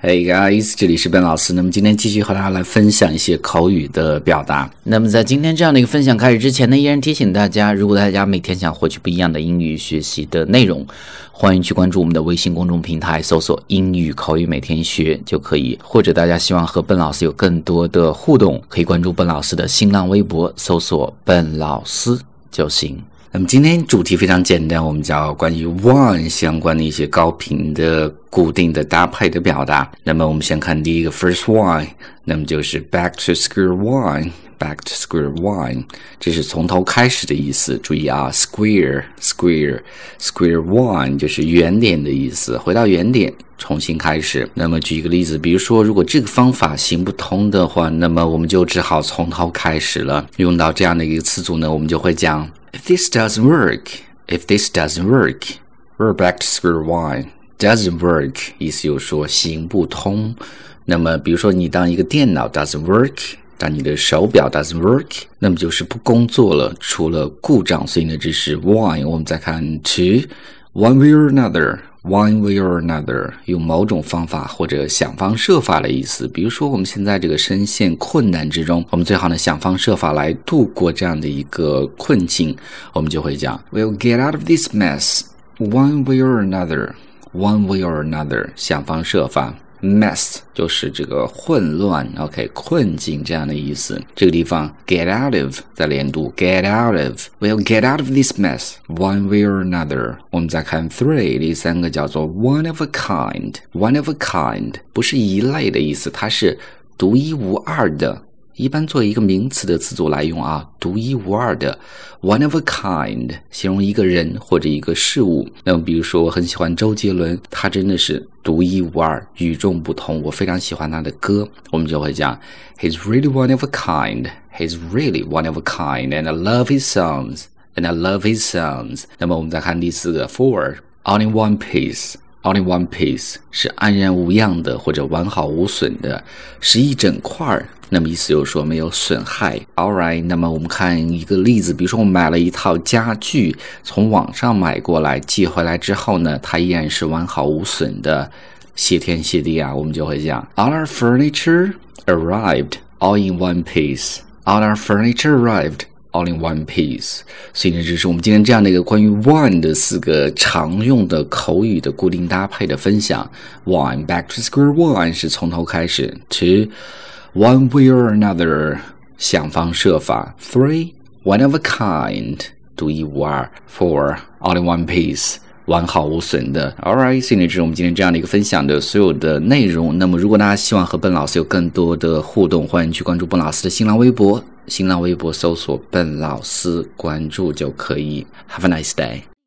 Hey guys，这里是笨老师。那么今天继续和大家来分享一些口语的表达。那么在今天这样的一个分享开始之前呢，依然提醒大家，如果大家每天想获取不一样的英语学习的内容，欢迎去关注我们的微信公众平台，搜索“英语口语每天学”就可以。或者大家希望和笨老师有更多的互动，可以关注笨老师的新浪微博，搜索“笨老师”就行。那么今天主题非常简单，我们讲关于 one 相关的一些高频的固定的搭配的表达。那么我们先看第一个 first one，那么就是 back to square one，back to square one，这是从头开始的意思。注意啊，square square square one 就是原点的意思，回到原点。重新开始。那么举一个例子，比如说，如果这个方法行不通的话，那么我们就只好从头开始了。用到这样的一个词组呢，我们就会讲 ：If this doesn't work, if this doesn't work, we're back to square one. Doesn't work 意思就是说行不通。那么，比如说你当一个电脑 doesn't work，当你的手表 doesn't work，那么就是不工作了，出了故障。所以呢，这是 one。我们再看 two，one way or another。 One way or another，用某种方法或者想方设法的意思。比如说，我们现在这个深陷困难之中，我们最好呢想方设法来度过这样的一个困境。我们就会讲，We'll get out of this mess one way or another. One way or another，想方设法。Mess 就是这个混乱，OK，困境这样的意思。这个地方 get out of 在连读，get out of，we'll get out of this mess one way or another。我们再看 three，第三个叫做 one of a kind，one of a kind 不是一类的意思，它是独一无二的。一般做一个名词的词组来用啊，独一无二的，one of a kind，形容一个人或者一个事物。那么，比如说，我很喜欢周杰伦，他真的是独一无二、与众不同。我非常喜欢他的歌，我们就会讲，He's really one of a kind. He's really one of a kind, and I love his songs. And I love his songs. 那么，我们再看第四个，four only one piece, only one piece 是安然无恙的或者完好无损的，是一整块儿。那么意思就是说没有损害。All right，那么我们看一个例子，比如说我买了一套家具，从网上买过来，寄回来之后呢，它依然是完好无损的。谢天谢地啊，我们就会讲，All our furniture arrived all in one piece. All our furniture arrived. All in one piece，所以呢，这是我们今天这样的一个关于 one 的四个常用的口语的固定搭配的分享。One back to square one 是从头开始。Two one way or another 想方设法。Three one of a kind 独一无二。Four all in one piece 完好无损的。All right，所以呢，这是我们今天这样的一个分享的所有的内容。那么，如果大家希望和笨老师有更多的互动，欢迎去关注笨老师的新浪微博。新浪微博搜索“笨老师”，关注就可以。Have a nice day.